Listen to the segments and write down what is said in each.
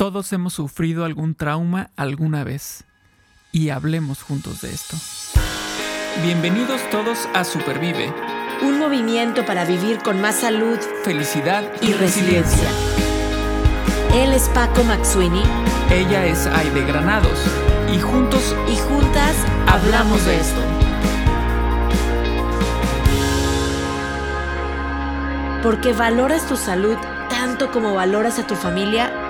Todos hemos sufrido algún trauma alguna vez y hablemos juntos de esto. Bienvenidos todos a Supervive, un movimiento para vivir con más salud, felicidad y, resiliencia. Él es Paco Maxuini. Ella es Aide Granados. Y juntos y juntas hablamos de esto. Porque valoras tu salud tanto como valoras a tu familia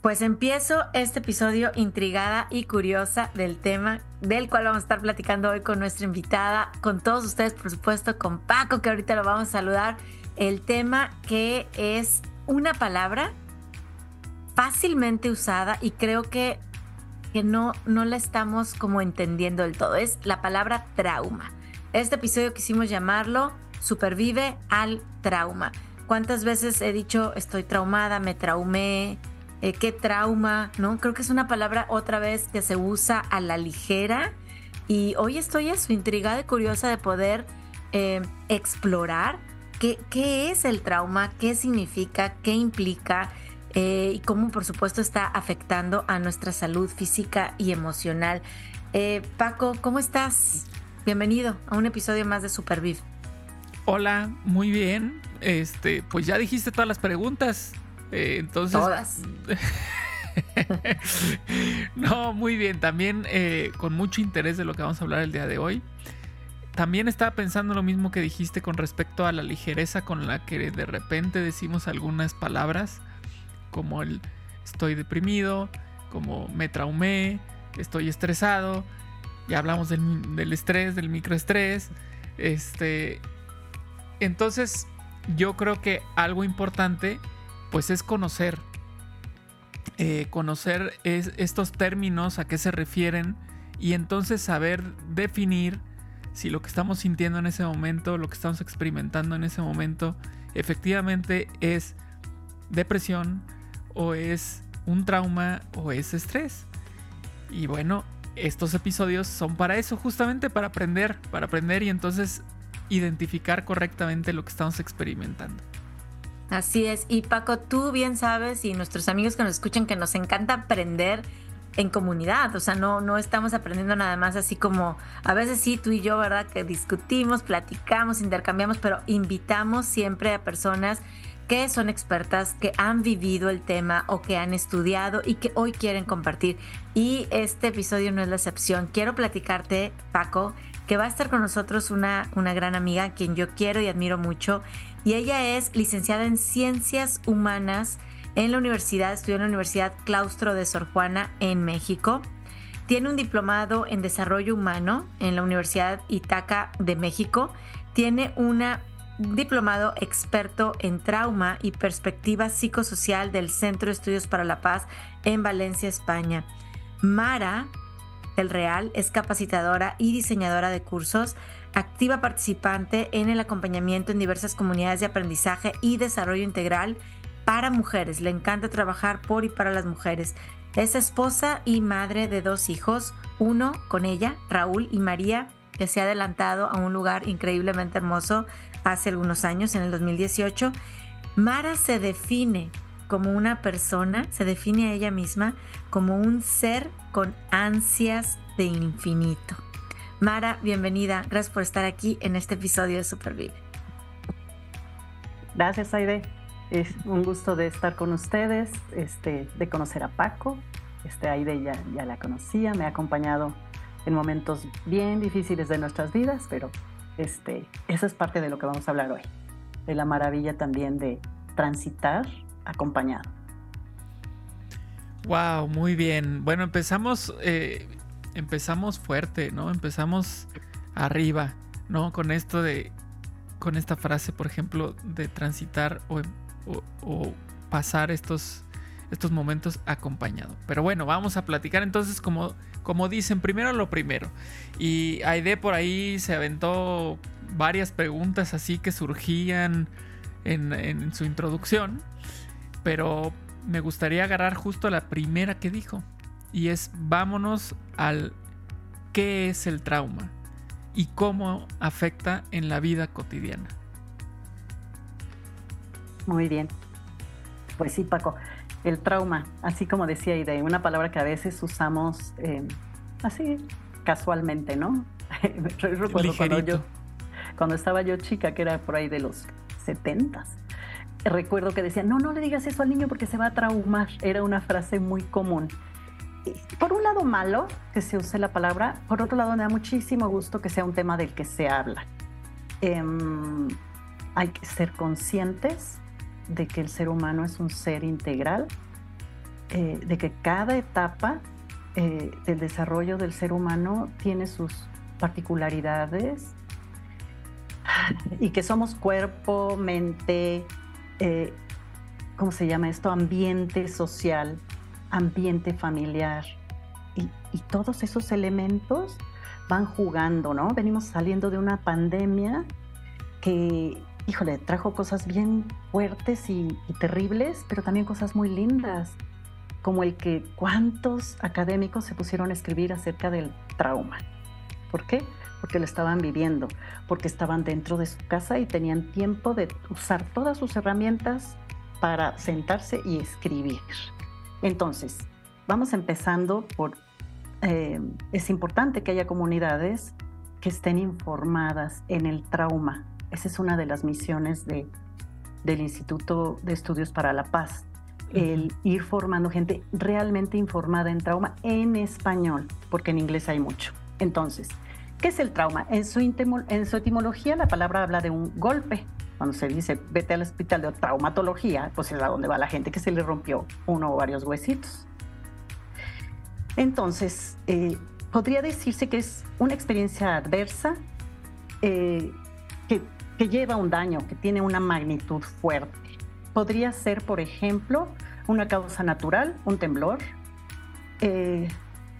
Pues empiezo este episodio intrigada y curiosa del tema del cual vamos a estar platicando hoy con nuestra invitada, con todos ustedes, por supuesto, con Paco, que ahorita lo vamos a saludar. El tema que es una palabra fácilmente usada y creo que, que no, no la estamos como entendiendo del todo. Es la palabra trauma. Este episodio quisimos llamarlo Supervive al trauma. ¿Cuántas veces he dicho estoy traumada, me traumé, eh, qué trauma, ¿no? Creo que es una palabra otra vez que se usa a la ligera y hoy estoy intrigada y curiosa de poder eh, explorar qué, qué, es el trauma, qué significa, qué implica eh, y cómo por supuesto está afectando a nuestra salud física y emocional. Paco, ¿cómo estás? Bienvenido a un episodio más de Superviv. Hola, muy bien. Este, pues ya dijiste todas las preguntas. Eh, entonces. Todas. no, muy bien. También eh, con mucho interés de lo que vamos a hablar el día de hoy. También estaba pensando lo mismo que dijiste con respecto a la ligereza con la que de repente decimos algunas palabras, como el estoy deprimido, como me traumé, estoy estresado. Ya hablamos del, del estrés, del microestrés. Este. Entonces, yo creo que algo importante pues es conocer. Eh, conocer estos términos, a qué se refieren y entonces saber definir si lo que estamos sintiendo en ese momento, lo que estamos experimentando en ese momento, efectivamente es depresión o es un trauma o es estrés. Y bueno, estos episodios son para eso, justamente para aprender, para aprender y entonces identificar correctamente lo que estamos experimentando. Así es. Y Paco, tú bien sabes y nuestros amigos que nos escuchan que nos encanta aprender en comunidad, o sea, no, no estamos aprendiendo nada más así como a veces sí, tú y yo, ¿verdad? Que discutimos, platicamos, intercambiamos, pero invitamos siempre a personas que son expertas, que han vivido el tema o que han estudiado y que hoy quieren compartir. Y este episodio no es la excepción. Quiero platicarte, Paco, que va a estar con nosotros una, una gran amiga a quien yo quiero y admiro mucho y ella es licenciada en Ciencias Humanas en la universidad, estudió en la Universidad Claustro de Sor Juana en México. Tiene un diplomado en Desarrollo Humano en la Universidad Itaca de México. Tiene un diplomado experto en trauma y perspectiva psicosocial del Centro de Estudios para la Paz en Valencia, España. Mara el Real es capacitadora y diseñadora de cursos activa participante en el acompañamiento en diversas comunidades de aprendizaje y desarrollo integral para mujeres. Le encanta trabajar por y para las mujeres. Es esposa y madre de dos hijos, uno con ella, Raúl y María, que se ha adelantado a un lugar increíblemente hermoso hace algunos años, en el 2018. Mara se define como una persona, se define a ella misma como un ser con ansias de infinito. Mara, bienvenida. Gracias por estar aquí en este episodio de Supervive. Gracias, Aide. Es un gusto de estar con ustedes, este, de conocer a Paco. Este, Aide ya, ya la conocía, me ha acompañado en momentos bien difíciles de nuestras vidas, pero este, eso es parte de lo que vamos a hablar hoy. De la maravilla también de transitar acompañado. Wow, muy bien. Bueno, empezamos eh, empezamos fuerte, ¿no? Empezamos arriba, ¿no? Con esto de, con esta frase, por ejemplo, de transitar o, pasar estos, estos momentos acompañado. Pero bueno, vamos a platicar entonces como, como dicen, primero lo primero. Y Aide por ahí se aventó varias preguntas así que surgían en, en su introducción, pero me gustaría agarrar justo la primera que dijo. Y es vámonos al qué es el trauma y cómo afecta en la vida cotidiana. Muy bien. Pues sí, Paco, el trauma, así como decía Ide, una palabra que a veces usamos eh, así casualmente, ¿no? Recuerdo cuando yo, cuando estaba yo chica, que era por ahí de los setentas, recuerdo que decía, no, no le digas eso al niño porque se va a traumar. Era una frase muy común. Por un lado malo que se use la palabra, por otro lado me da muchísimo gusto que sea un tema del que se habla. Em, hay que ser conscientes de que el ser humano es un ser integral, eh, de que cada etapa eh, del desarrollo del ser humano tiene sus particularidades y que somos cuerpo, mente, eh, ¿cómo se llama esto? Ambiente social, ambiente familiar. Y, y, todos esos elementos van jugando, ¿no? Venimos saliendo de una pandemia que híjole, trajo cosas bien fuertes y, terribles, pero también cosas muy lindas, como el que cuántos académicos se pusieron a escribir acerca del trauma. ¿Por qué? Porque lo estaban viviendo, porque estaban dentro de su casa y tenían tiempo de usar todas sus herramientas para sentarse y escribir. Entonces, vamos empezando por, eh, es importante que haya comunidades que estén informadas en el trauma, esa es una de las misiones de, del Instituto de Estudios para la Paz, el ir formando gente realmente informada en trauma en español, porque en inglés hay mucho. Entonces, ¿qué es el trauma? En su, en su etimología la palabra habla de un golpe. Cuando se dice vete al hospital de traumatología, pues es a donde va la gente que se le rompió uno o varios huesitos. Entonces, eh, podría decirse que es una experiencia adversa eh, que lleva un daño, que tiene una magnitud fuerte. Podría ser, por ejemplo, una causa natural, un temblor, eh,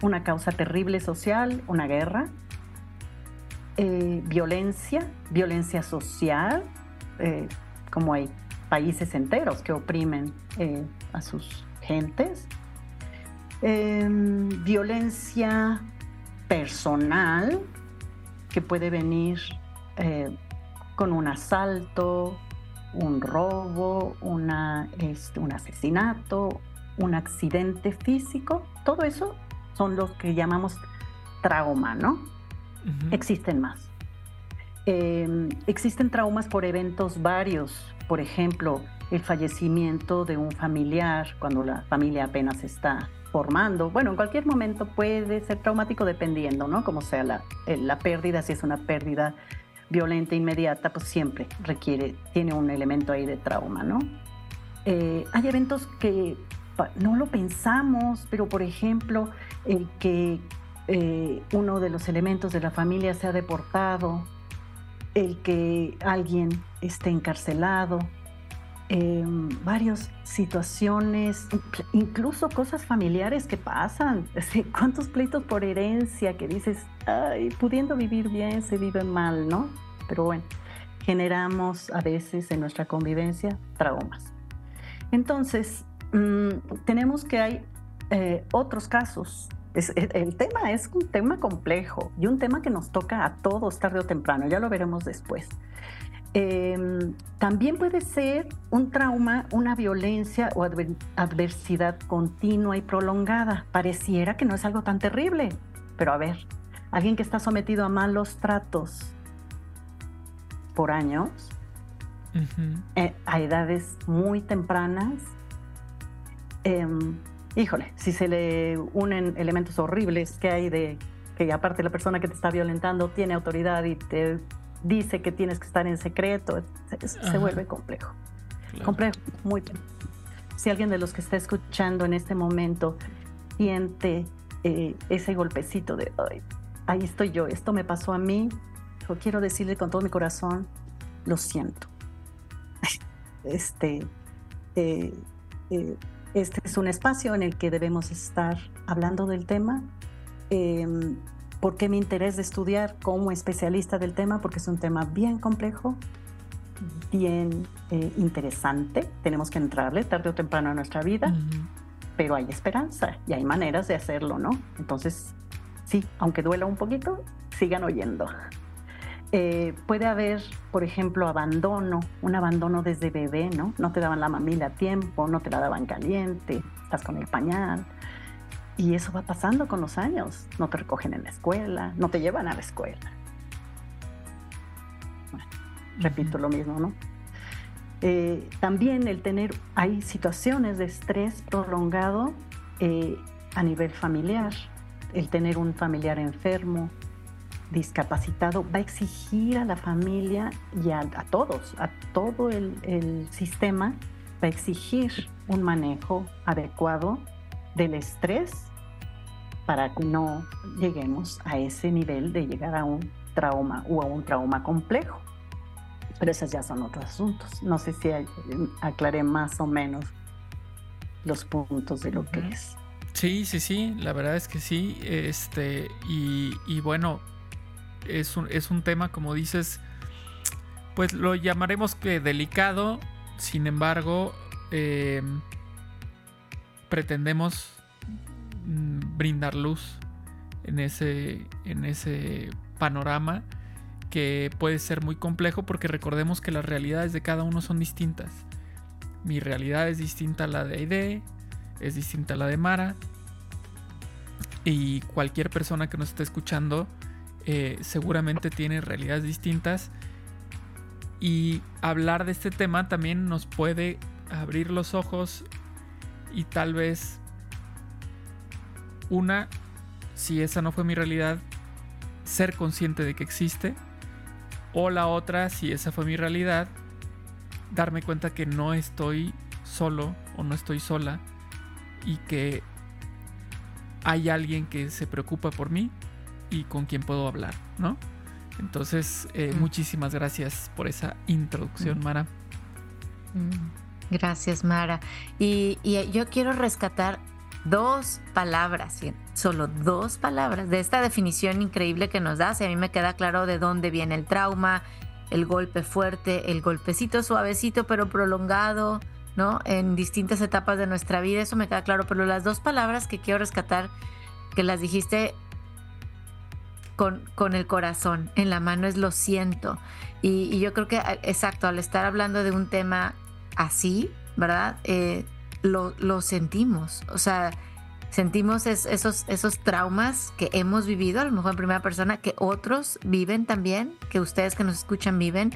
una causa terrible social, una guerra, violencia, violencia social, eh, como hay países enteros que oprimen a sus gentes, em, violencia personal, que puede venir con un asalto, un robo, una, este, un asesinato, un accidente físico, todo eso son los que llamamos trauma, ¿no? Existen más. Em, existen traumas por eventos varios, por ejemplo, el fallecimiento de un familiar cuando la familia apenas está formando. Bueno, en cualquier momento puede ser traumático dependiendo, ¿no? Como sea la, la pérdida, si es una pérdida violenta inmediata, pues siempre requiere, tiene un elemento ahí de trauma, ¿no? Eh, hay eventos que no lo pensamos, pero por ejemplo, el que eh, uno de los elementos de la familia sea deportado, el que alguien esté encarcelado, eh, varias situaciones, incluso cosas familiares que pasan. ¿Cuántos pleitos por herencia que dices, ay, pudiendo vivir bien se vive mal, ¿no? Pero bueno, generamos a veces en nuestra convivencia traumas. Entonces, mm, tenemos que hay eh, otros casos. El tema es un tema complejo y un tema que nos toca a todos tarde o temprano, ya lo veremos después. Em, también puede ser un trauma, una violencia o adversidad continua y prolongada. Pareciera que no es algo tan terrible, pero a ver, alguien que está sometido a malos tratos por años, eh, a edades muy tempranas, em, híjole, si se le unen elementos horribles que hay de que aparte la persona que te está violentando tiene autoridad y te dice que tienes que estar en secreto, se, vuelve complejo. Complejo, muy. Si alguien de los que está escuchando en este momento siente eh, ese golpecito de, ahí estoy yo, esto me pasó a mí, yo quiero decirle con todo mi corazón, lo siento. este, eh, eh, este es un espacio en el que debemos estar hablando del tema. Eh, ¿Por qué mi interés de estudiar como especialista del tema? Porque es un tema bien complejo, bien eh, interesante. Tenemos que entrarle tarde o temprano a nuestra vida, pero hay esperanza y hay maneras de hacerlo, ¿no? Entonces, sí, aunque duela un poquito, sigan oyendo. Eh, puede haber, por ejemplo, abandono, un abandono desde bebé, ¿no? No te daban la mamila a tiempo, no te la daban caliente, estás con el pañal. Y eso va pasando con los años. No te recogen en la escuela, no te llevan a la escuela. repito lo mismo, ¿no? Eh, también el tener, hay situaciones de estrés prolongado eh, a nivel familiar. El tener un familiar enfermo, discapacitado va a exigir a la familia y a, todos, a todo el, sistema, va a exigir un manejo adecuado del estrés para que no lleguemos a ese nivel de llegar a un trauma o a un trauma complejo. Pero esos ya son otros asuntos. No sé si aclaré más o menos los puntos de lo que es. Sí, sí, sí, la verdad es que sí. Este, y, y bueno, es un, es un tema, como dices, pues lo llamaremos que delicado, sin embargo, em, pretendemos mm, brindar luz en ese, en ese panorama que puede ser muy complejo porque recordemos que las realidades de cada uno son distintas. Mi realidad es distinta a la de Aide, es distinta a la de Mara y cualquier persona que nos esté escuchando eh, seguramente tiene realidades distintas y hablar de este tema también nos puede abrir los ojos y tal vez una, si esa no fue mi realidad, ser consciente de que existe. O la otra, si esa fue mi realidad, darme cuenta que no estoy solo o no estoy sola y que hay alguien que se preocupa por mí y con quién puedo hablar, ¿no? Entonces, eh, mm. muchísimas gracias por esa introducción, mm. Mara. Mm. Gracias, Mara. Y, yo quiero rescatar dos palabras, solo dos palabras de esta definición increíble que nos das. Y a mí me queda claro de dónde viene el trauma, el golpe fuerte, el golpecito suavecito pero prolongado, ¿no? En distintas etapas de nuestra vida, eso me queda claro. Pero las dos palabras que quiero rescatar, que las dijiste con, el corazón en la mano es lo siento. Y, yo creo que, exacto, al estar hablando de un tema así, ¿verdad? Eh, lo, sentimos. O sea, sentimos esos, esos traumas que hemos vivido, a lo mejor en primera persona, que otros viven también, que ustedes que nos escuchan viven.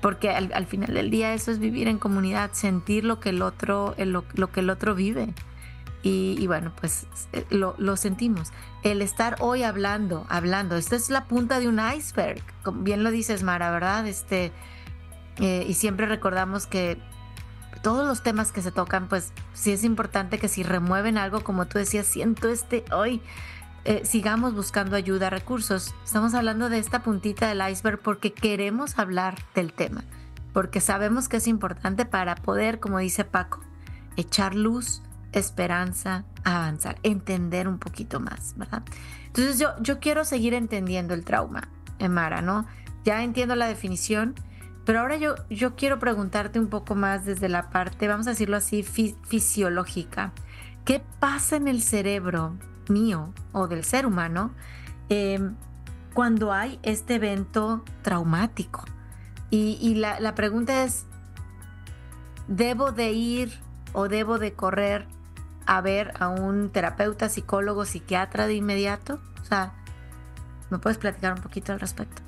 Porque al, final del día eso es vivir en comunidad, sentir lo que el otro, lo que el otro vive. Y, bueno, pues eh, lo, sentimos. El estar hoy hablando, hablando, esta es la punta de un iceberg, bien lo dices, Mara, ¿verdad? Este, eh, y siempre recordamos que todos los temas que se tocan, pues sí es importante que si remueven algo, como tú decías, siento este hoy, eh, sigamos buscando ayuda, recursos. Estamos hablando de esta puntita del iceberg porque queremos hablar del tema, porque sabemos que es importante para poder, como dice Paco, echar luz esperanza, avanzar, entender un poquito más, ¿verdad? Entonces yo, yo quiero seguir entendiendo el trauma, Emara, ¿no? Ya entiendo la definición, pero ahora yo, yo quiero preguntarte un poco más desde la parte, vamos a decirlo así, fisiológica. ¿Qué pasa en el cerebro mío o del ser humano em, cuando hay este evento traumático? Y, la, la pregunta es, ¿debo de ir o debo de correr a ver a un terapeuta, psicólogo, psiquiatra de inmediato? O sea, ¿me puedes platicar un poquito al respecto?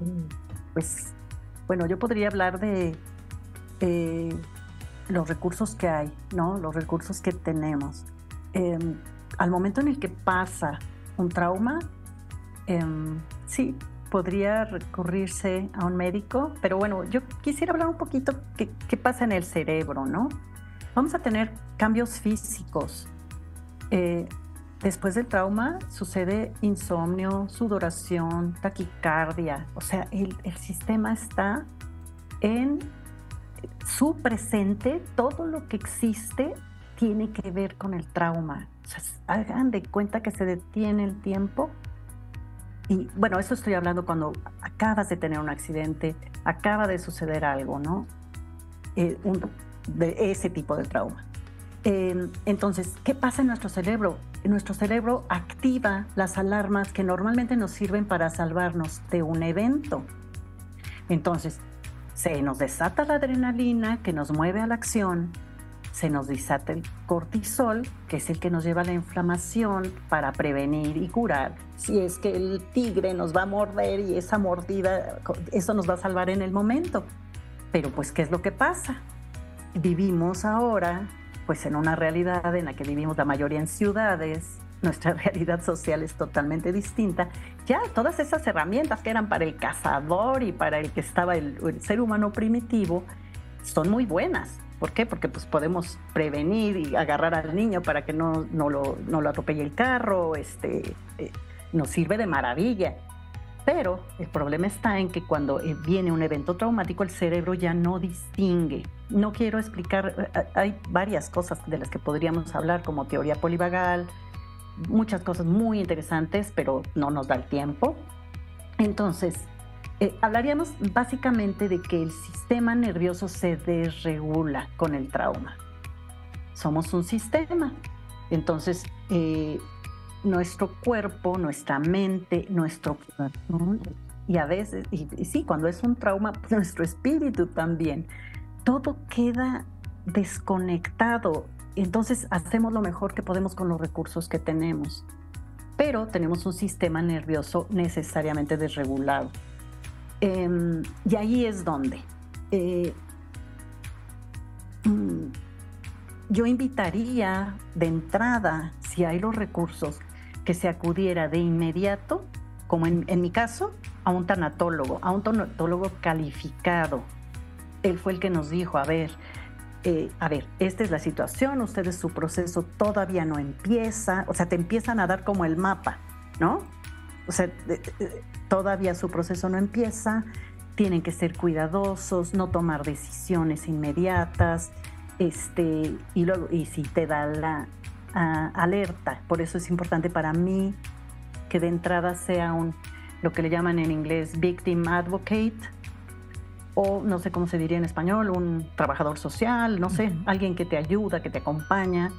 Mm, pues, bueno, yo podría hablar de los recursos que hay, ¿no? Los recursos que tenemos. Em, al momento en el que pasa un trauma, em, sí, podría recurrirse a un médico, pero bueno, yo quisiera hablar un poquito qué, qué pasa en el cerebro, ¿no? Vamos a tener cambios físicos. Eh, después del trauma sucede insomnio, sudoración, taquicardia. O sea, el, sistema está en su presente, todo lo que existe tiene que ver con el trauma. O sea, hagan de cuenta que se detiene el tiempo. Y bueno, eso estoy hablando cuando acabas de tener un accidente, acaba de suceder algo, ¿no? Eh, de ese tipo de trauma. Em, entonces, ¿qué pasa en nuestro cerebro? Nuestro cerebro activa las alarmas que normalmente nos sirven para salvarnos de un evento. Entonces, se nos desata la adrenalina que nos mueve a la acción, se nos desata el cortisol, que es el que nos lleva a la inflamación para prevenir y curar. Si es que el tigre nos va a morder y esa mordida, eso nos va a salvar en el momento. Pero pues, ¿qué es lo que pasa? Vivimos ahora pues en una realidad en la que vivimos la mayoría en ciudades, nuestra realidad social es totalmente distinta. Ya todas esas herramientas que eran para el cazador y para el que estaba el, ser humano primitivo son muy buenas. ¿Por qué? Porque pues podemos prevenir y agarrar al niño para que no, no, lo, no lo atropelle el carro, este, eh, nos sirve de maravilla. Pero el problema está en que cuando eh, viene un evento traumático el cerebro ya no distingue. No quiero explicar, eh, hay varias cosas de las que podríamos hablar como teoría polivagal, muchas cosas muy interesantes, pero no nos da el tiempo. Entonces, eh, hablaríamos básicamente de que el sistema nervioso se desregula con el trauma. Somos un sistema. Entonces, nuestro cuerpo, nuestra mente, nuestro y a veces, y, sí, cuando es un trauma, nuestro espíritu también, todo queda desconectado. Entonces hacemos lo mejor que podemos con los recursos que tenemos, pero tenemos un sistema nervioso necesariamente desregulado. Em, y ahí es donde eh, mm, yo invitaría de entrada, si hay los recursos, que se acudiera de inmediato, como en, mi caso, a un tanatólogo, a un tanatólogo calificado. Él fue el que nos dijo, a ver, eh, a ver, esta es la situación, ustedes su proceso todavía no empieza, o sea, te empiezan a dar como el mapa, ¿no? O sea, todavía su proceso no empieza, tienen que ser cuidadosos, no tomar decisiones inmediatas, este, y luego, y si te da la, alerta. Por eso es importante para mí que de entrada sea un, lo que le llaman en inglés victim advocate, o no sé cómo se diría en español, un trabajador social, no sé, alguien que te ayuda, que te acompaña,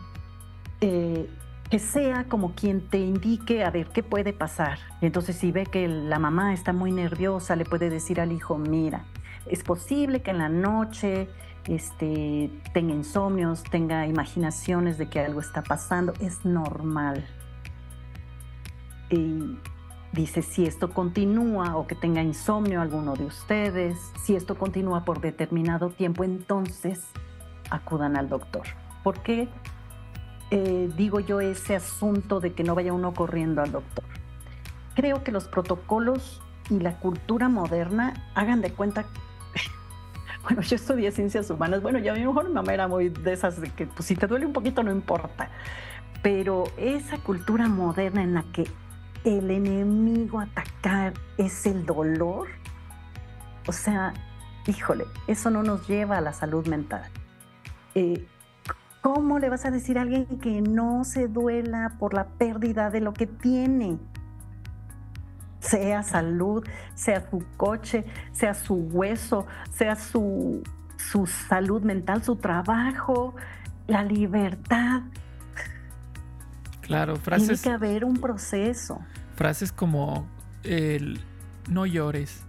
eh, que sea como quien te indique a ver qué puede pasar. Entonces si ve que la mamá está muy nerviosa, le puede decir al hijo, mira, es posible que en la noche este, tenga insomnios, tenga imaginaciones de que algo está pasando, es normal. Y dice, si esto continúa o que tenga insomnio alguno de ustedes, si esto continúa por determinado tiempo, entonces acudan al doctor. ¿Por qué eh, digo yo ese asunto de que no vaya uno corriendo al doctor? Creo que los protocolos y la cultura moderna hagan de cuenta bueno, yo estudié ciencias humanas, bueno, ya a mi mejor mamá era muy de esas de que pues, si te duele un poquito no importa, pero esa cultura moderna en la que el enemigo atacar es el dolor, o sea, híjole, eso no nos lleva a la salud mental. Eh, ¿Cómo le vas a decir a alguien que no se duela por la pérdida de lo que tiene? Sea salud, sea su coche, sea su hueso, sea su, su salud mental, su trabajo, la libertad. Claro, frases. Tiene que haber un proceso. Frases como el no llores.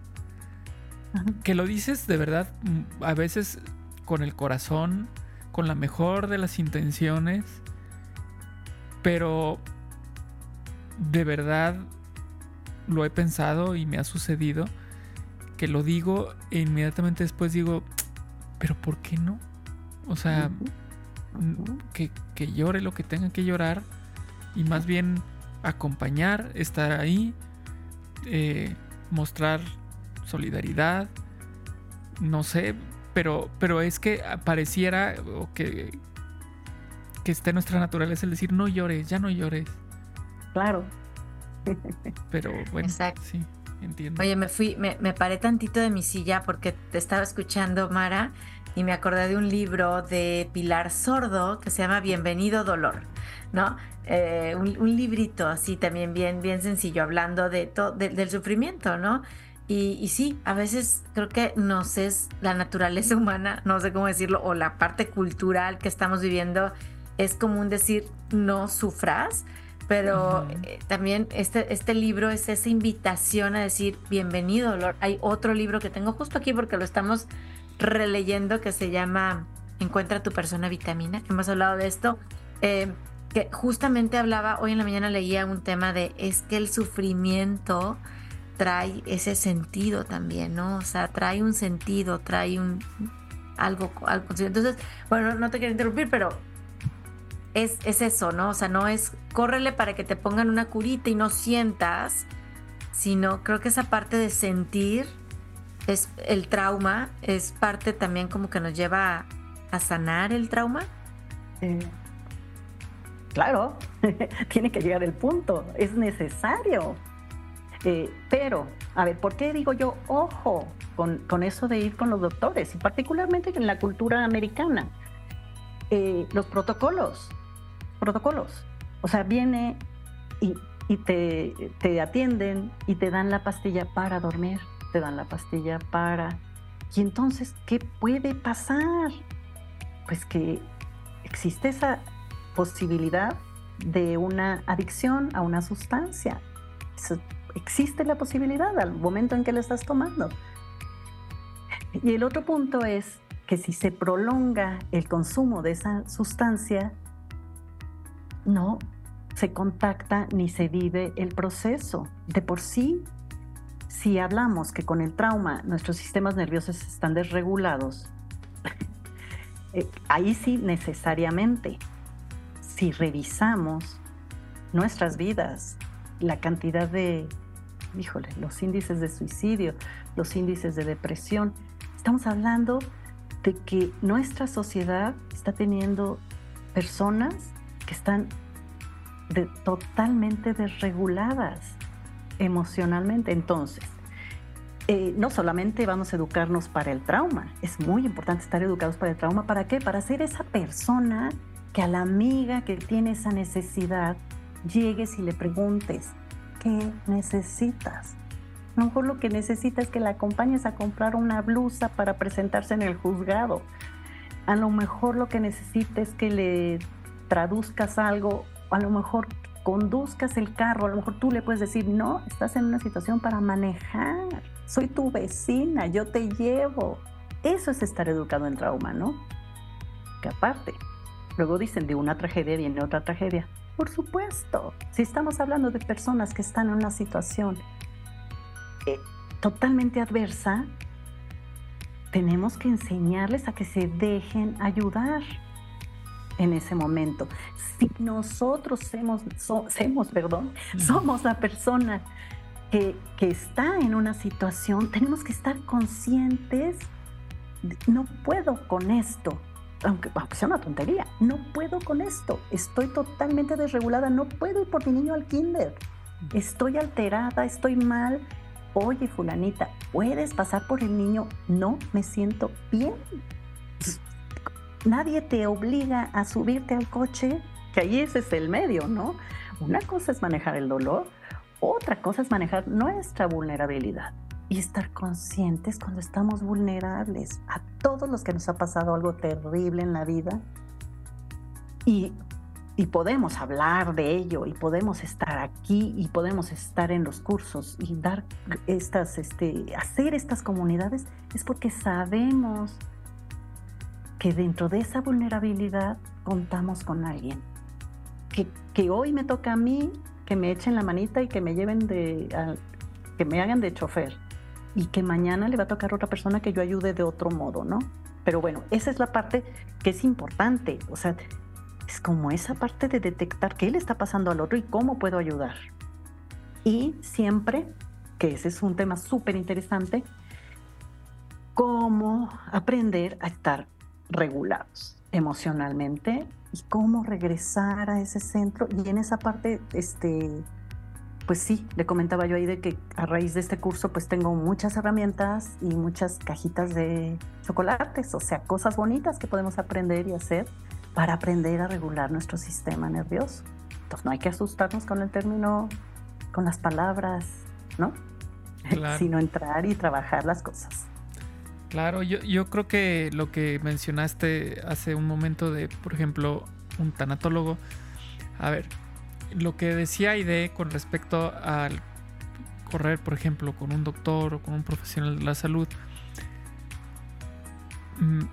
Que lo dices de verdad mm, a veces con el corazón, con la mejor de las intenciones, pero de verdad lo he pensado y me ha sucedido que lo digo e inmediatamente después digo, pero ¿por qué no? O sea, que, llore lo que tenga que llorar y más bien acompañar, estar ahí, eh, mostrar solidaridad, no sé, pero, pero es que pareciera que, que esté en nuestra naturaleza el decir no llores, ya no llores. Claro, pero bueno, sí, entiendo. Oye, me fui, me, me, paré tantito de mi silla porque te estaba escuchando, Mara, y me acordé de un libro de Pilar Sordo que se llama Bienvenido Dolor, ¿no? Eh, un, librito así también bien, bien sencillo, hablando de, del sufrimiento, ¿no? Y, y, sí, a veces creo que nos es la naturaleza humana, no sé cómo decirlo, o la parte cultural que estamos viviendo, es común decir no sufras, pero eh, también este, este libro es esa invitación a decir bienvenido. Hay otro libro que tengo justo aquí porque lo estamos releyendo que se llama Encuentra tu persona vitamina. Hemos hablado de esto. Eh, que justamente hablaba, hoy en la mañana leía un tema de es que el sufrimiento trae ese sentido también, ¿no? O sea, trae un sentido, trae un algo, algo. Entonces, bueno, no te quiero interrumpir, pero es, es eso, ¿no? O sea, no es córrele para que te pongan una curita y no sientas, sino creo que esa parte de sentir es el trauma, es parte también como que nos lleva a, sanar el trauma. claro, tiene que llegar el punto, es necesario. Eh, pero, a ver, ¿por qué digo yo, ojo, con, con, eso de ir con los doctores, y particularmente en la cultura americana? Eh, los protocolos protocolos. O sea, viene y, te, atienden y te dan la pastilla para dormir, te dan la pastilla para... Y entonces, ¿qué puede pasar? Pues que existe esa posibilidad de una adicción a una sustancia. existe la posibilidad al momento en que la estás tomando. Y el otro punto es que si se prolonga el consumo de esa sustancia, no se contacta ni se vive el proceso. De por sí, si hablamos que con el trauma nuestros sistemas nerviosos están desregulados, eh, ahí sí necesariamente, si revisamos nuestras vidas, la cantidad de, híjole, los índices de suicidio, los índices de depresión, estamos hablando de que nuestra sociedad está teniendo personas están totalmente desreguladas emocionalmente. Entonces, eh, no solamente vamos a educarnos para el trauma, es muy importante estar educados para el trauma. ¿Para qué? Para ser esa persona que a la amiga que tiene esa necesidad llegues y le preguntes, ¿qué necesitas? A lo mejor lo que necesitas es que la acompañes a comprar una blusa para presentarse en el juzgado. A lo mejor lo que necesita es que le traduzcas algo, a lo mejor conduzcas el carro, a lo mejor tú le puedes decir, no, estás en una situación para manejar, soy tu vecina, yo te llevo. Eso es estar educado en trauma, ¿no? Que aparte, luego dicen de una tragedia viene otra tragedia. Por supuesto, si estamos hablando de personas que están en una situación eh, totalmente adversa, tenemos que enseñarles a que se dejen ayudar en ese momento. Si nosotros somos, perdón, somos la persona que, que, está en una situación, tenemos que estar conscientes, no puedo con esto, aunque, aunque, sea una tontería, no puedo con esto, estoy totalmente desregulada, no puedo ir por mi niño al kinder, estoy alterada, estoy mal. Oye, fulanita, ¿puedes pasar por el niño? No, me siento bien nadie te obliga a subirte al coche, que ahí ese es el medio, ¿no? Una cosa es manejar el dolor, otra cosa es manejar nuestra vulnerabilidad y estar conscientes cuando estamos vulnerables a todos los que nos ha pasado algo terrible en la vida y, podemos hablar de ello y podemos estar aquí y podemos estar en los cursos y dar estas, este, hacer estas comunidades es porque sabemos que dentro de esa vulnerabilidad contamos con alguien. Que, que hoy me toca a mí que me echen la manita y que me lleven de, que me hagan de chofer. Y que mañana le va a tocar a otra persona que yo ayude de otro modo, ¿no? Pero bueno, esa es la parte que es importante. O sea, es como esa parte de detectar qué le está pasando al otro y cómo puedo ayudar. Y siempre, que ese es un tema súper interesante, cómo aprender a estar regulados emocionalmente y cómo regresar a ese centro y en esa parte este pues sí, le comentaba yo ahí de que a raíz de este curso pues tengo muchas herramientas y muchas cajitas de chocolates, o sea, cosas bonitas que podemos aprender y hacer para aprender a regular nuestro sistema nervioso. Entonces no hay que asustarnos con el término, con las palabras, ¿no? Sino entrar y trabajar las cosas. Claro, yo, yo creo que lo que mencionaste hace un momento de, por ejemplo, un tanatólogo, a ver, lo que decía Aide con respecto al correr, por ejemplo, con un doctor o con un profesional de la salud, mm,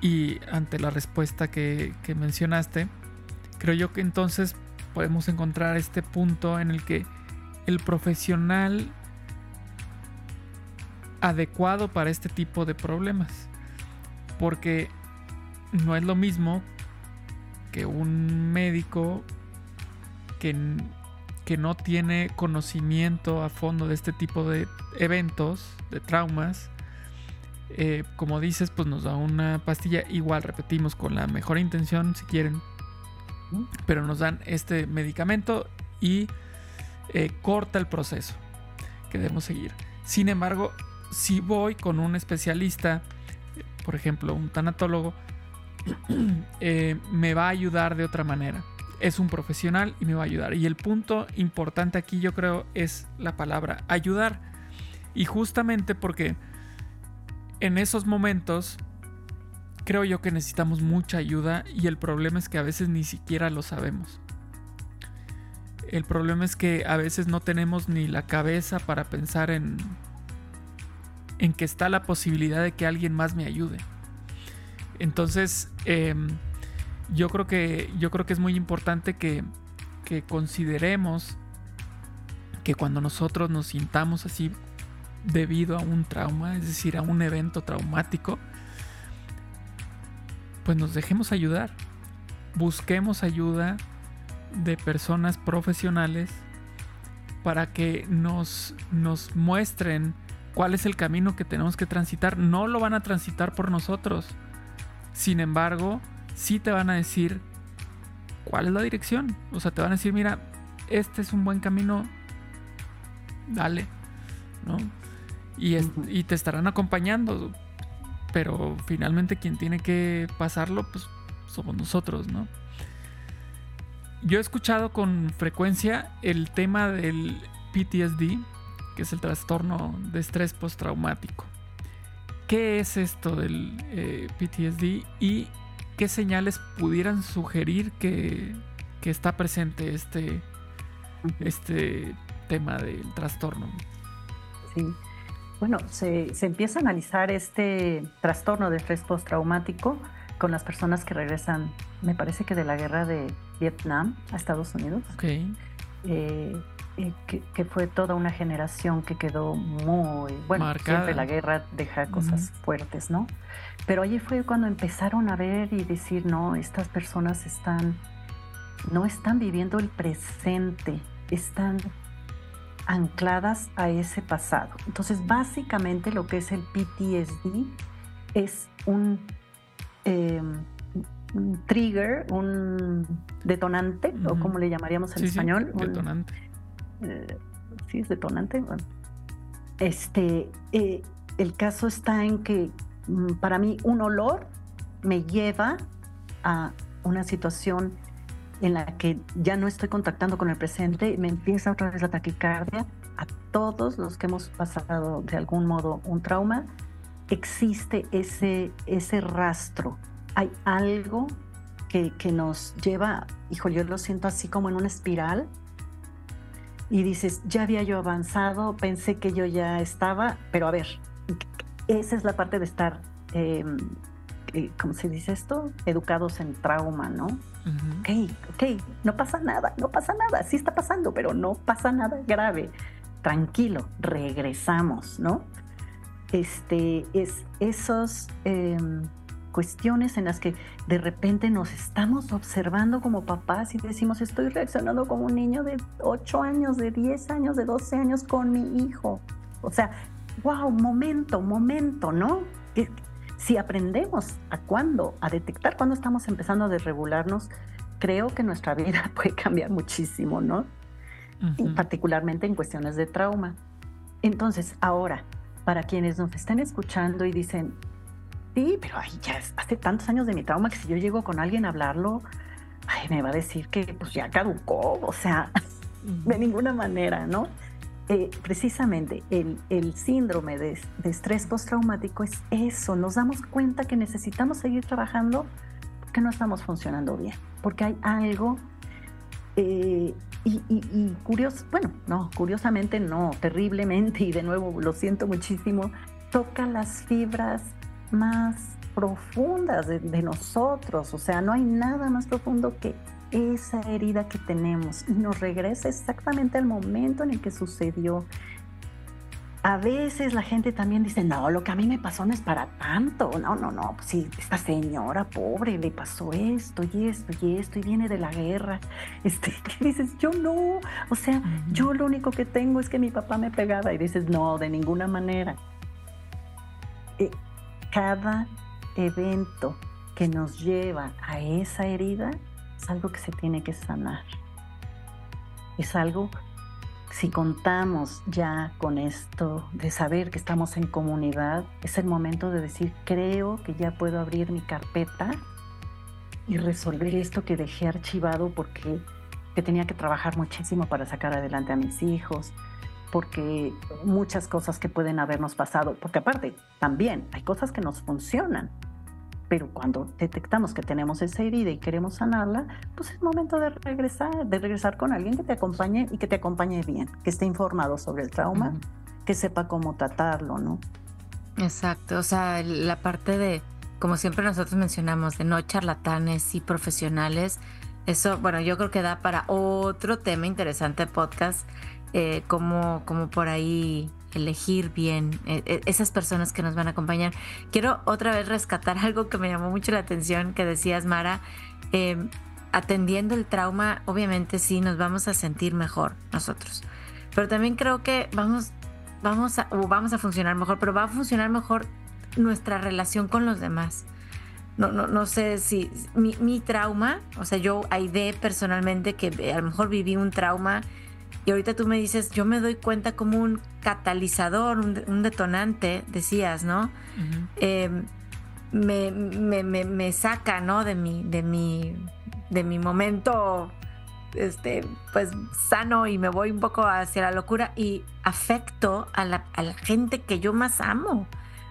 y ante la respuesta que, que mencionaste, creo yo que entonces podemos encontrar este punto en el que el profesional adecuado para este tipo de problemas. Porque no es lo mismo que un médico que, que no tiene conocimiento a fondo de este tipo de eventos, de traumas, eh, como dices, pues nos da una pastilla, igual repetimos, con la mejor intención si quieren, pero nos dan este medicamento y eh, corta el proceso que debemos seguir. Sin embargo, si voy con un especialista, por ejemplo, un tanatólogo, eh, me va a ayudar de otra manera es un profesional y me va a ayudar. Y el punto importante aquí yo creo es la palabra ayudar. Y justamente porque en esos momentos creo yo que necesitamos mucha ayuda y el problema es que a veces ni siquiera lo sabemos. El problema es que a veces no tenemos ni la cabeza para pensar en en que está la posibilidad de que alguien más me ayude. Entonces, eh, yo creo que, yo creo que es muy importante que, que consideremos que cuando nosotros nos sintamos así debido a un trauma, es decir, a un evento traumático, pues nos dejemos ayudar. Busquemos ayuda de personas profesionales para que nos, nos muestren cuál es el camino que tenemos que transitar. No lo van a transitar por nosotros. Sin embargo, sí te van a decir cuál es la dirección. O sea, te van a decir, mira, este es un buen camino, dale, ¿no? Y, y te estarán acompañando, pero finalmente quien tiene que pasarlo, pues somos nosotros, ¿no? Yo he escuchado con frecuencia el tema del PTSD, que es el trastorno de estrés postraumático. ¿Qué es esto del eh, PTSD y qué señales pudieran sugerir que, está presente este, este tema del trastorno? Sí. Bueno, se, empieza a analizar este trastorno de estrés postraumático con las personas que regresan, me parece que de la guerra de Vietnam a Estados Unidos. Ok. Eh, que, fue toda una generación que quedó muy, bueno, siempre la guerra deja cosas fuertes, ¿no? Pero allí fue cuando empezaron a ver y decir, no, estas personas están, no están viviendo el presente, están ancladas a ese pasado. Entonces, básicamente lo que es el PTSD es un, em, trigger, un detonante, o como le llamaríamos en español. detonante. Eh, sí, es detonante. Este, eh, el caso está en que mm, para mí un olor me lleva a una situación en la que ya no estoy contactando con el presente, me empieza otra vez la taquicardia. A todos los que hemos pasado de algún modo un trauma, existe ese, ese rastro. Hay algo que, que nos lleva, hijo, yo lo siento así como en una espiral, y dices, ya había yo avanzado, pensé que yo ya estaba, pero a ver, esa es la parte de estar, em, eh, ¿cómo se dice esto? Educados en trauma, ¿no? Ok, ok, no pasa nada, no pasa nada, sí está pasando, pero no pasa nada grave. Tranquilo, regresamos, ¿no? Este, es esos... Em, cuestiones en las que de repente nos estamos observando como papás y decimos, estoy reaccionando como un niño de 8 años, de 10 años, de 12 años con mi hijo. O sea, wow, momento, momento, ¿no? Si aprendemos a cuándo, a detectar cuándo estamos empezando a desregularnos, creo que nuestra vida puede cambiar muchísimo, ¿no? particularmente en cuestiones de trauma. Entonces, ahora, para quienes nos estén escuchando y dicen, sí, pero ay, ya hace tantos años de mi trauma que si yo llego con alguien a hablarlo, ay, me va a decir que pues ya caducó, o sea, de ninguna manera, ¿no? Eh, precisamente el, el síndrome de, de, estrés postraumático es eso, nos damos cuenta que necesitamos seguir trabajando porque no estamos funcionando bien, porque hay algo eh, y, y, curioso, bueno, no, curiosamente no, terriblemente, y de nuevo lo siento muchísimo, toca las fibras más profundas de, de, nosotros, o sea, no hay nada más profundo que esa herida que tenemos y nos regresa exactamente al momento en el que sucedió. A veces la gente también dice, no, lo que a mí me pasó no es para tanto. No, no, no, pues sí, esta señora pobre le pasó esto y esto y esto y viene de la guerra. Este, ¿qué dices? Yo no, o sea, yo lo único que tengo es que mi papá me pegaba y dices, no, de ninguna manera. Eh, cada evento que nos lleva a esa herida es algo que se tiene que sanar. Es algo, si contamos ya con esto de saber que estamos en comunidad, es el momento de decir, creo que ya puedo abrir mi carpeta y resolver esto que dejé archivado porque que tenía que trabajar muchísimo para sacar adelante a mis hijos, porque muchas cosas que pueden habernos pasado, porque aparte también hay cosas que nos funcionan, pero cuando detectamos que tenemos esa herida y queremos sanarla, pues es momento de regresar, de regresar con alguien que te acompañe y que te acompañe bien, que esté informado sobre el trauma, que sepa cómo tratarlo, ¿no? Exacto, o sea, la parte de, como siempre nosotros mencionamos, de no charlatanes y profesionales, eso, bueno, yo creo que da para otro tema interesante podcast, eh, como por ahí elegir bien eh, eh, esas personas que nos van a acompañar. Quiero otra vez rescatar algo que me llamó mucho la atención que decías, Mara. Em, atendiendo el trauma, obviamente sí nos vamos a sentir mejor nosotros. Pero también creo que vamos, vamos, a, vamos a funcionar mejor, pero va a funcionar mejor nuestra relación con los demás. No, no, no sé si mi, mi trauma, o sea, yo, Aide personalmente, que a lo mejor viví un trauma y ahorita tú me dices, yo me doy cuenta como un catalizador, un, detonante, decías, ¿no? Em, me, me, me, saca, ¿no? De mi, de mi, de mi momento, este, pues sano y me voy un poco hacia la locura y afecto a la, a la gente que yo más amo,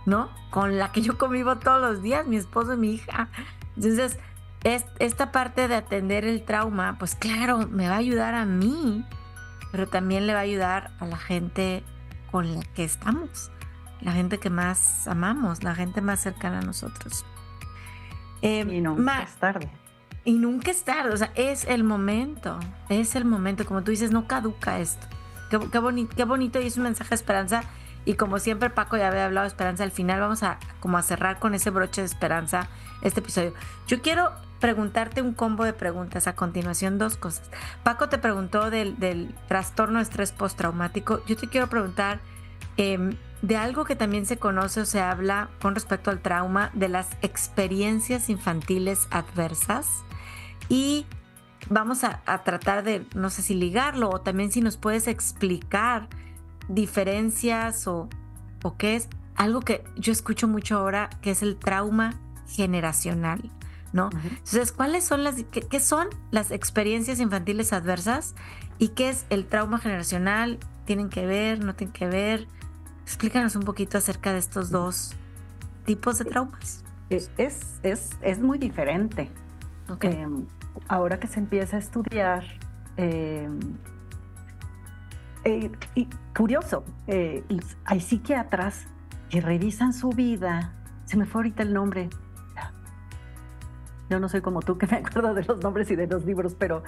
¿no? Con la que yo convivo todos los días, mi esposo y mi hija. Entonces, es, esta parte de atender el trauma, pues claro, me va a ayudar a mí pero también le va a ayudar a la gente con la que estamos, la gente que más amamos, la gente más cercana a nosotros. Em, y nunca es tarde. Y nunca es tarde, o sea, es el momento, es el momento, como tú dices, no caduca esto. Qué, qué, qué bonito y es un mensaje de esperanza. Y como siempre Paco ya había hablado de esperanza, al final vamos a como a cerrar con ese broche de esperanza este episodio. Yo quiero preguntarte un combo de preguntas. A continuación, dos cosas. Paco te preguntó del, trastorno de estrés postraumático. Yo te quiero preguntar em, de algo que también se conoce o se habla con respecto al trauma, de las experiencias infantiles adversas. Y vamos a, tratar de, no sé si ligarlo o también si nos puedes explicar diferencias o, o qué es algo que yo escucho mucho ahora, que es el trauma generacional. ¿No? Entonces, ¿cuáles son las, qué, son las experiencias infantiles adversas y qué es el trauma generacional? ¿Tienen que ver? ¿No tienen que ver? Explícanos un poquito acerca de estos dos tipos de traumas. Es, es, es, muy diferente. Em, ahora que se empieza a estudiar, em, eh, y curioso, eh, hay psiquiatras que revisan su vida, se me fue ahorita el nombre, yo no soy como tú que me acuerdo de los nombres y de los libros, pero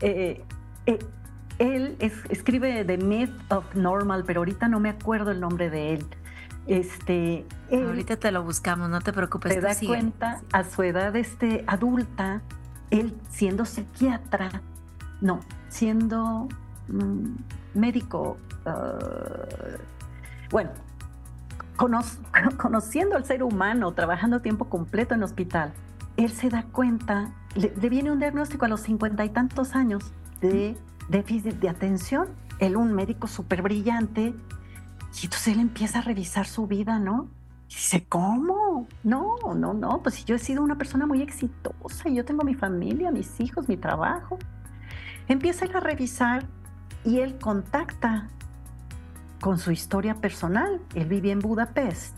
eh, eh, él escribe The Myth of Normal, pero ahorita no me acuerdo el nombre de él. Este, ahorita te lo buscamos, no te preocupes. Te das cuenta a su edad este, adulta, él siendo psiquiatra, no, siendo mm, médico, uh, bueno, conociendo al ser humano, trabajando tiempo completo en hospital, él se da cuenta, le, viene un diagnóstico a los cincuenta y tantos años de déficit de atención. Él, un médico súper brillante, y entonces él empieza a revisar su vida, ¿no? Y dice, ¿cómo? No, no, no, pues yo he sido una persona muy exitosa y yo tengo mi familia, mis hijos, mi trabajo. Empieza a revisar y él contacta con su historia personal. Él vivía en Budapest.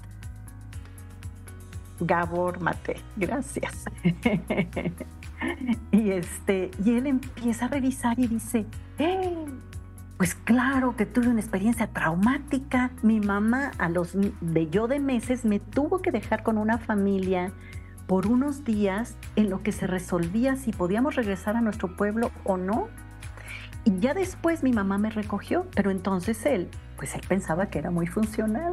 Gabor Mate, gracias. y, este, y él empieza a revisar y dice, ¡Eh! Pues claro que tuve una experiencia traumática. Mi mamá a los de yo de meses me tuvo que dejar con una familia por unos días en lo que se resolvía si podíamos regresar a nuestro pueblo o no. Y ya después mi mamá me recogió, pero entonces él, pues él pensaba que era muy funcional.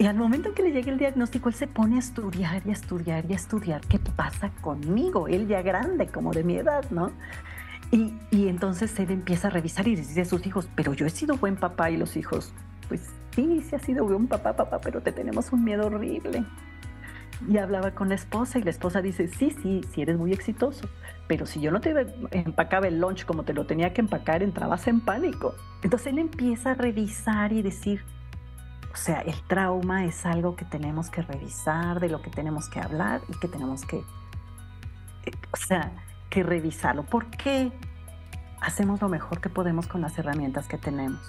Y al momento en que le llegue el diagnóstico, él se pone a estudiar y a estudiar y a estudiar qué pasa conmigo, él ya grande, como de mi edad, ¿no? Y, entonces él empieza a revisar y dice a sus hijos, pero yo he sido buen papá y los hijos, pues sí, sí ha sido buen papá, papá, pero te tenemos un miedo horrible. Y hablaba con la esposa y la esposa dice, sí, sí, sí eres muy exitoso, pero si yo no te empacaba el lunch como te lo tenía que empacar, entrabas en pánico. Entonces él empieza a revisar y decir, o sea, el trauma es algo que tenemos que revisar, de lo que tenemos que hablar y que tenemos que, eh, o sea, que revisarlo. ¿Por qué hacemos lo mejor que podemos con las herramientas que tenemos?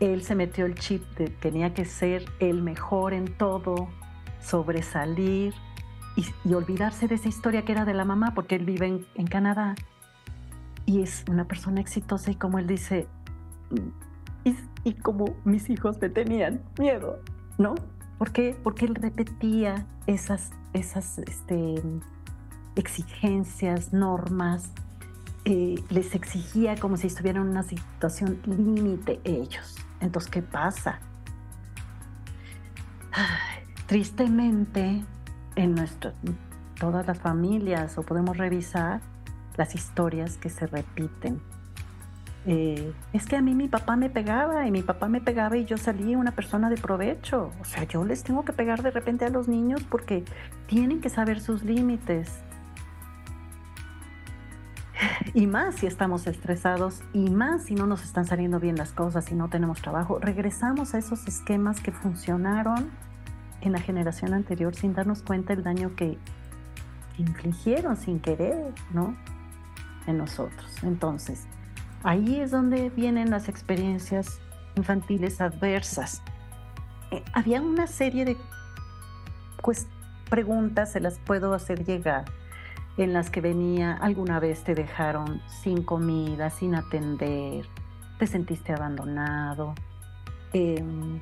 Él se metió el chip de tenía que ser el mejor en todo, sobresalir y, olvidarse de esa historia que era de la mamá, porque él vive en, en Canadá y es una persona exitosa y como él dice, y, como mis hijos me tenían miedo, ¿no? ¿Por qué? Porque él repetía esas, esas este, exigencias, normas, eh, les exigía como si estuvieran en una situación límite ellos. Entonces, ¿qué pasa? tristemente, en nuestro, todas las familias, o podemos revisar las historias que se repiten. Eh, es que a mí mi papá me pegaba y mi papá me pegaba y yo salí una persona de provecho. O sea, yo les tengo que pegar de repente a los niños porque tienen que saber sus límites. Y más si estamos estresados y más si no nos están saliendo bien las cosas y no tenemos trabajo, regresamos a esos esquemas que funcionaron en la generación anterior sin darnos cuenta el daño que infligieron sin querer, ¿no? En nosotros. Entonces, ahí es donde vienen las experiencias infantiles adversas. Eh, había una serie de pues, preguntas, se las puedo hacer llegar en las que venía, alguna vez te dejaron sin comida, sin atender, te sentiste abandonado, em,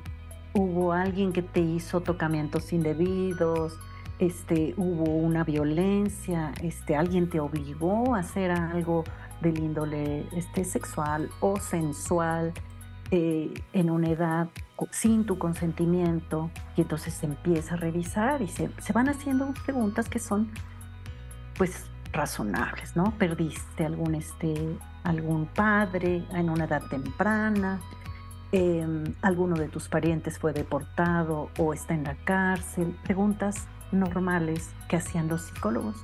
hubo alguien que te hizo tocamientos indebidos, este, hubo una violencia, este, alguien te obligó a hacer algo del índole este, sexual o sensual eh, en una edad sin tu consentimiento y entonces se empieza a revisar y se, se van haciendo preguntas que son pues razonables, ¿no? Perdiste algún, este, algún padre en una edad temprana, em, alguno de tus parientes fue deportado o está en la cárcel, preguntas normales que hacían los psicólogos.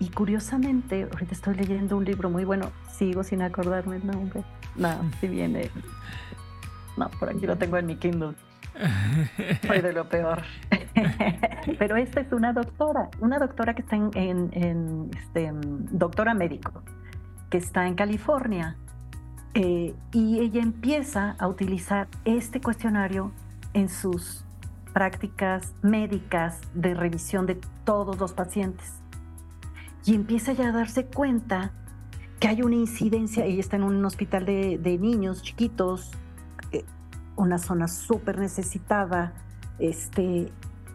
Y curiosamente, ahorita estoy leyendo un libro muy bueno, sigo sin acordarme el nombre. No, si viene. No, por aquí lo tengo en mi Kindle. Soy de lo peor. Pero esta es una doctora, una doctora que está en, este, doctora médico, que está en California. Eh, y ella empieza a utilizar este cuestionario en sus prácticas médicas de revisión de todos los pacientes. Y empieza ya a darse cuenta que hay una incidencia, ella está en un hospital de, niños chiquitos, eh, una zona súper necesitada, este,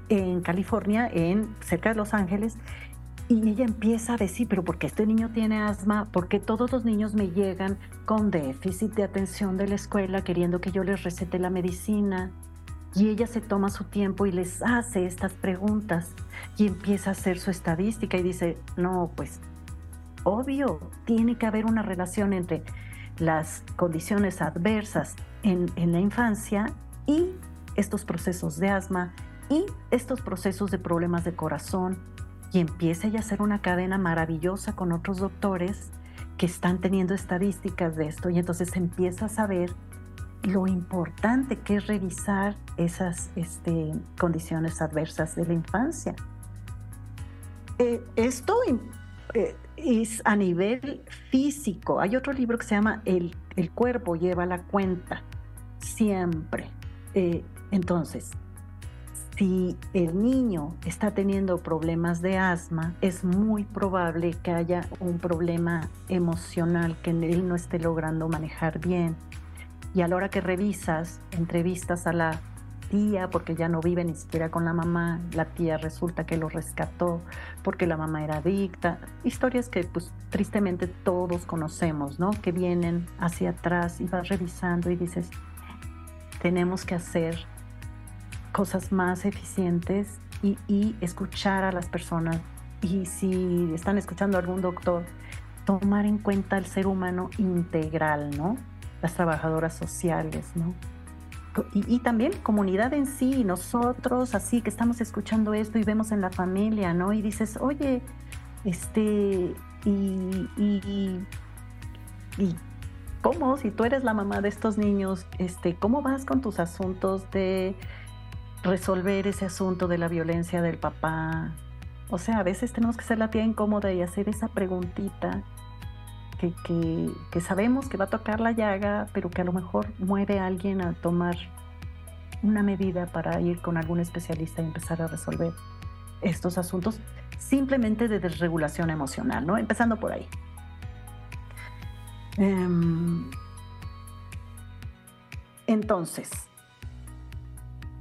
en California, en cerca de Los Ángeles, y ella empieza a decir, pero ¿por qué este niño tiene asma? ¿Por qué todos los niños me llegan con déficit de atención de la escuela queriendo que yo les recete la medicina? Y ella se toma su tiempo y les hace estas preguntas y empieza a hacer su estadística y dice, no, pues obvio, tiene que haber una relación entre las condiciones adversas en, en la infancia y estos procesos de asma y estos procesos de problemas de corazón y empieza ya a hacer una cadena maravillosa con otros doctores que están teniendo estadísticas de esto y entonces empieza a saber lo importante que es revisar esas este, condiciones adversas de la infancia. Eh, esto eh, es a nivel físico. Hay otro libro que se llama El, el cuerpo lleva la cuenta, siempre. Eh, entonces, si el niño está teniendo problemas de asma, es muy probable que haya un problema emocional que él no esté logrando manejar bien. Y a la hora que revisas, entrevistas a la tía, porque ya no vive ni siquiera con la mamá, la tía resulta que lo rescató porque la mamá era adicta. Historias que pues tristemente todos conocemos, ¿no? Que vienen hacia atrás y vas revisando y dices, tenemos que hacer cosas más eficientes y, escuchar a las personas. Y si están escuchando a algún doctor, tomar en cuenta el ser humano integral, ¿no? Las trabajadoras sociales, ¿no? Y, también comunidad en sí, nosotros, así que estamos escuchando esto y vemos en la familia, ¿no? Y dices, oye, este, y, y, y ¿cómo? Si tú eres la mamá de estos niños, este, ¿cómo vas con tus asuntos de resolver ese asunto de la violencia del papá. O sea, a veces tenemos que ser la tía incómoda y hacer esa preguntita que, que, sabemos que va a tocar la llaga, pero que a lo mejor mueve a alguien a tomar una medida para ir con algún especialista y empezar a resolver estos asuntos simplemente de desregulación emocional, ¿no? Empezando por ahí. Em, entonces,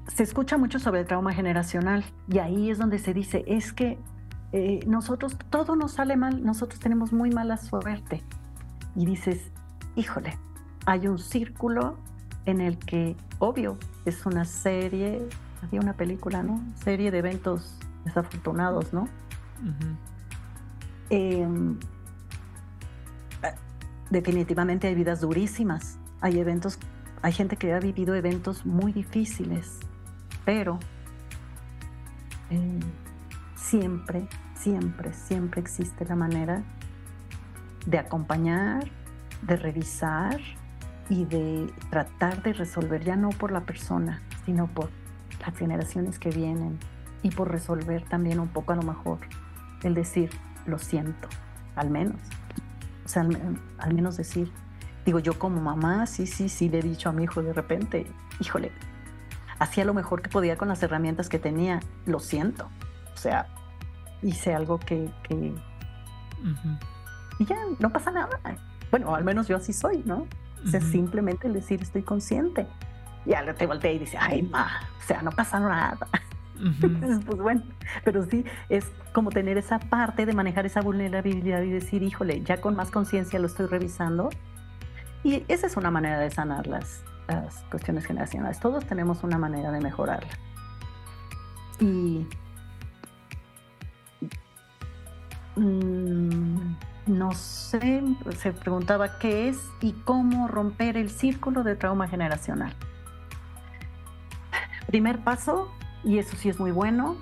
se escucha mucho sobre el trauma generacional y ahí es donde se dice, es que eh, nosotros, todo nos sale mal, nosotros tenemos muy mala suerte. Y dices, híjole, hay un círculo en el que, obvio, es una serie, había una película, ¿no? Serie de eventos desafortunados, ¿no? Em, definitivamente hay vidas durísimas, hay eventos, hay gente que ha vivido eventos muy difíciles pero eh, siempre, siempre, siempre existe la manera de acompañar, de revisar y de tratar de resolver, ya no por la persona, sino por las generaciones que vienen y por resolver también un poco a lo mejor el decir, lo siento, al menos. O sea, al, menos decir, digo yo como mamá, sí, sí, sí, le he dicho a mi hijo de repente, híjole, hacía lo mejor que podía con las herramientas que tenía. Lo siento. O sea, hice algo que... Y ya, no pasa nada. Bueno, al menos yo así soy, ¿no? O sea, simplemente decir estoy consciente. Y ya te voltea y dice, ay, ma, o sea, no pasa nada. pues bueno, pero sí, es como tener esa parte de manejar esa vulnerabilidad y decir, híjole, ya con más conciencia lo estoy revisando. Y esa es una manera de sanarlas las cuestiones generacionales. Todos tenemos una manera de mejorarla. Y mm, no sé, se preguntaba qué es y cómo romper el círculo de trauma generacional. Primer paso, y eso sí es muy bueno,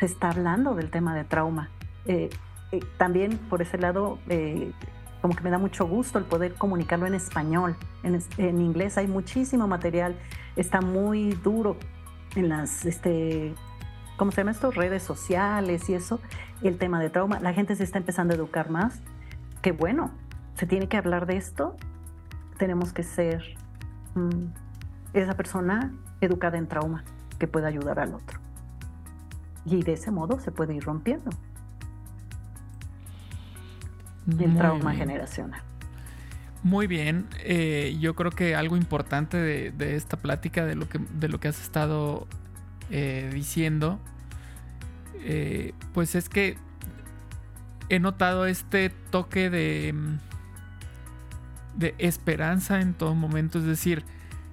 se está hablando del tema de trauma. Eh, eh, también por ese lado, eh, como que me da mucho gusto el poder comunicarlo en español. En, inglés hay muchísimo material, está muy duro en las, este, ¿cómo se llama esto? Redes sociales y eso, el tema de trauma. La gente se está empezando a educar más. Qué bueno, se tiene que hablar de esto. Tenemos que ser mm, esa persona educada en trauma que pueda ayudar al otro. Y de ese modo se puede ir rompiendo el trauma generacional. Muy bien, eh, yo creo que algo importante de, esta plática, de lo que, de lo que has estado eh, diciendo, eh, pues es que he notado este toque de, de esperanza en todo momento, es decir,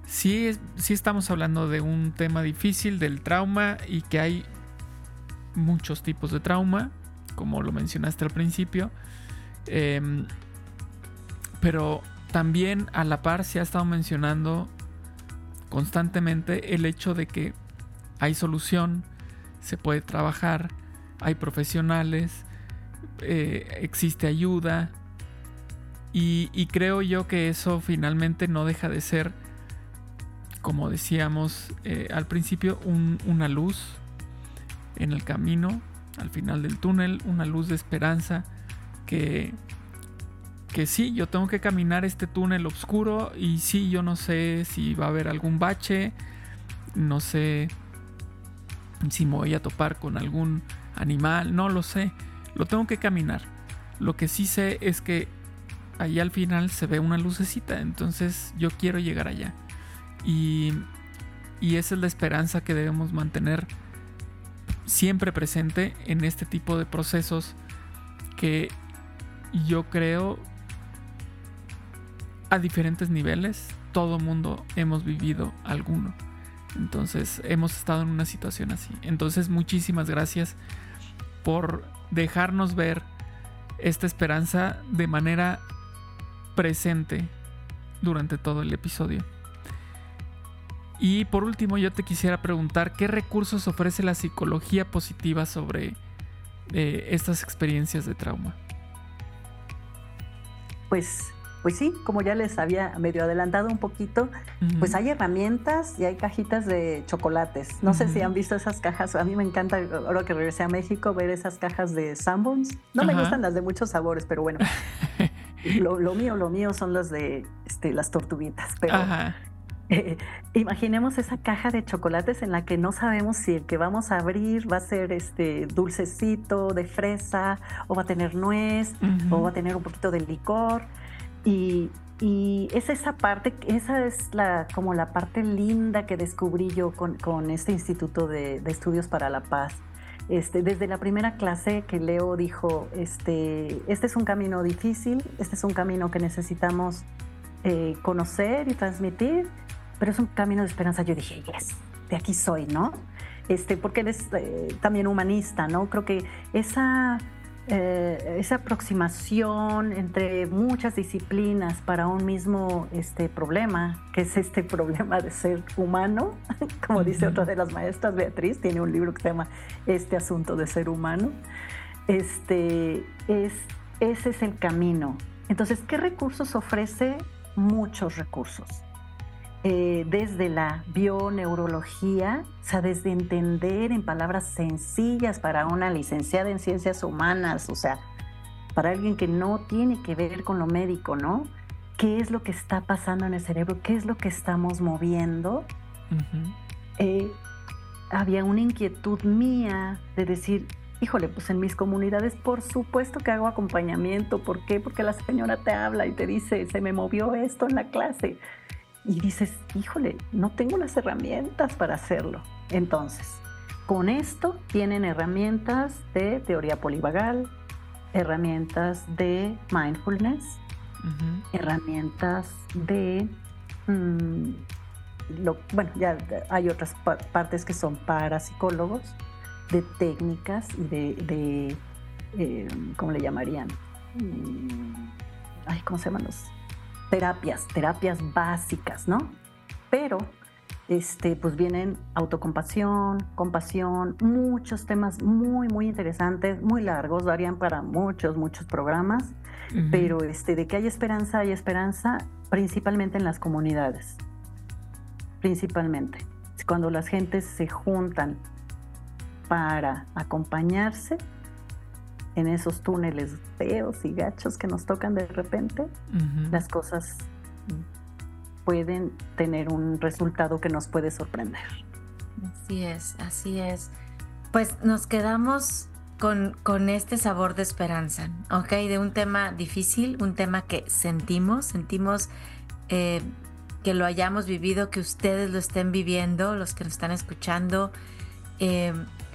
sí, sí estamos hablando de un tema difícil, del trauma, y que hay muchos tipos de trauma, como lo mencionaste al principio, Em, pero también a la par se ha estado mencionando constantemente el hecho de que hay solución, se puede trabajar, hay profesionales, eh, existe ayuda. Y, creo yo que eso finalmente no deja de ser, como decíamos eh, al principio, una luz en el camino, al final del túnel, una luz de esperanza que, que sí, yo tengo que caminar este túnel oscuro y sí, yo no sé si va a haber algún bache, no sé si me voy a topar con algún animal, no lo sé, lo tengo que caminar. Lo que sí sé es que ahí al final se ve una lucecita, entonces yo quiero llegar allá. Y, y esa es la esperanza que debemos mantener siempre presente en este tipo de procesos que yo creo a diferentes niveles todo mundo hemos vivido alguno. Entonces hemos estado en una situación así. Entonces muchísimas gracias por dejarnos ver esta esperanza de manera presente durante todo el episodio. Y por último, yo te quisiera preguntar qué recursos ofrece la psicología positiva sobre eh, estas experiencias de trauma. Pues, pues sí, como ya les había medio adelantado un poquito, pues hay herramientas y hay cajitas de chocolates. No sé si han visto esas cajas. A mí me encanta, ahora que regresé a México, ver esas cajas de Sanborns. No me gustan las de muchos sabores, pero bueno. lo, mío, lo mío son las de este, las tortuguitas. Pero imaginemos esa caja de chocolates en la que no sabemos si el que vamos a abrir va a ser este dulcecito de fresa o va a tener nuez o va a tener un poquito de licor. Y, es esa parte, esa es la, como la parte linda que descubrí yo con, este Instituto de, Estudios para la Paz. Este, desde la primera clase que Leo dijo, este, este es un camino difícil, este es un camino que necesitamos eh, conocer y transmitir, pero es un camino de esperanza. Yo dije, yes, de aquí soy, ¿no? Este, porque eres eh, también humanista, ¿no? Creo que esa, eh, esa aproximación entre muchas disciplinas para un mismo este, problema, que es este problema de ser humano, como dice otra de las maestras, Beatriz, tiene un libro que se llama Este asunto de ser humano, este, es, ese es el camino. Entonces, ¿qué recursos ofrece? Muchos recursos eh, desde la bioneurología, o sea, desde entender en palabras sencillas para una licenciada en ciencias humanas, o sea, para alguien que no tiene que ver con lo médico, ¿no? ¿Qué es lo que está pasando en el cerebro? ¿Qué es lo que estamos moviendo? Eh, había una inquietud mía de decir, híjole, pues en mis comunidades por supuesto que hago acompañamiento. ¿Por qué? Porque la señora te habla y te dice, se me movió esto en la clase y dices, híjole, no tengo las herramientas para hacerlo. Entonces, con esto tienen herramientas de teoría polivagal, herramientas de mindfulness, herramientas de... Mm, bueno, ya hay otras partes que son para psicólogos, de técnicas y de, eh, ¿cómo le llamarían? Mm, ay, ¿cómo se llaman los? Terapias, terapias básicas, ¿no? Pero este, pues vienen autocompasión, compasión, muchos temas muy, muy interesantes, muy largos, darían para muchos, muchos programas, pero este, de que hay esperanza, hay esperanza principalmente en las comunidades, principalmente. Cuando las gentes se juntan para acompañarse, en esos túneles feos y gachos que nos tocan de repente, las cosas pueden tener un resultado que nos puede sorprender. Así es, así es. Pues nos quedamos con, con, este sabor de esperanza, ¿ok? De un tema difícil, un tema que sentimos, sentimos eh, que lo hayamos vivido, que ustedes lo estén viviendo, los que nos están escuchando. Eh,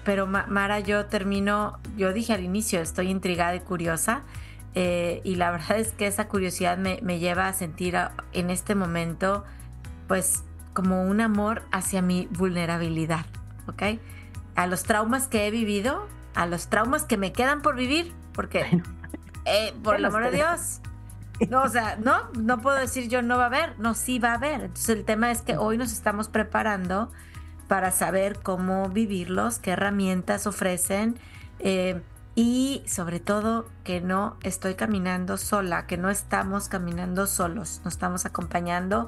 pero Mara, yo termino, yo dije al inicio, estoy intrigada y curiosa. Eh, y la verdad es que esa curiosidad me, lleva a sentir en este momento, pues, como un amor hacia mi vulnerabilidad, ¿ok? A los traumas que he vivido, a los traumas que me quedan por vivir, porque, eh, por el amor de Dios, no, o sea, no, no puedo decir yo no va a haber, no, sí va a haber. Entonces el tema es que hoy nos estamos preparando para saber cómo vivirlos, qué herramientas ofrecen. Eh, y sobre todo que no estoy caminando sola, que no estamos caminando solos, nos estamos acompañando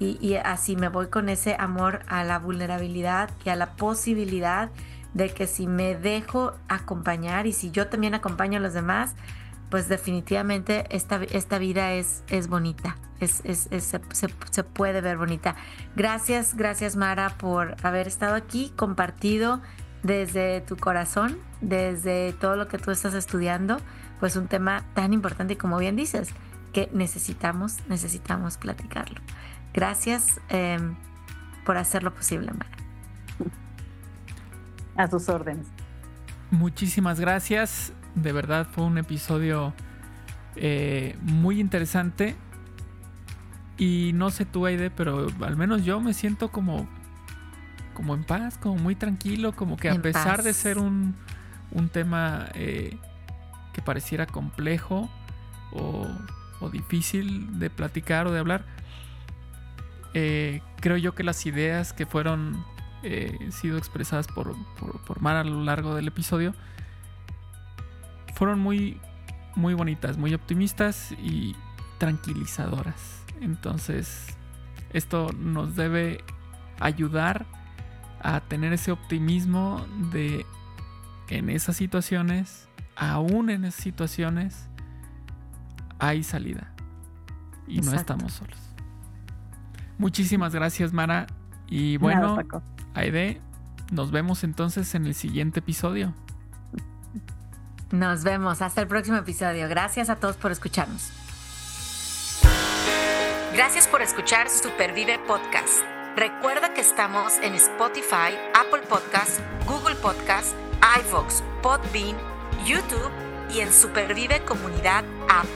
y, así me voy con ese amor a la vulnerabilidad y a la posibilidad de que si me dejo acompañar y si yo también acompaño a los demás, pues definitivamente esta, esta vida es, es bonita, es, se, se, puede ver bonita. Gracias, gracias Mara por haber estado aquí, compartido desde tu corazón, desde todo lo que tú estás estudiando, pues un tema tan importante y como bien dices, que necesitamos, necesitamos platicarlo. Gracias em, por hacerlo posible, Mara. A sus órdenes. Muchísimas gracias. De verdad fue un episodio eh, muy interesante. Y no sé tú, Aide, pero al menos yo me siento como como en paz, como muy tranquilo, como que a pesar de ser un, tema eh, que pareciera complejo o, difícil de platicar o de hablar, eh, creo yo que las ideas que fueron eh, sido expresadas por, por, Mar a lo largo del episodio fueron muy, muy bonitas, muy optimistas y tranquilizadoras. Entonces, esto nos debe ayudar a tener ese optimismo de en esas situaciones, aún en esas situaciones, hay salida. Y no estamos solos. Muchísimas gracias, Mara. Y bueno, Aide, nos vemos entonces en el siguiente episodio. Nos vemos hasta el próximo episodio. Gracias a todos por escucharnos. Gracias por escuchar Supervive Podcast. Recuerda que estamos en Spotify, Apple Podcasts, Google Podcasts, iVoox, Podbean, YouTube y en Supervive Comunidad App,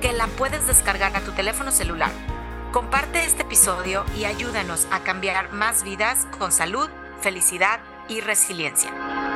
que la puedes descargar a tu teléfono celular. Comparte este episodio y ayúdanos a cambiar más vidas con salud, felicidad y resiliencia.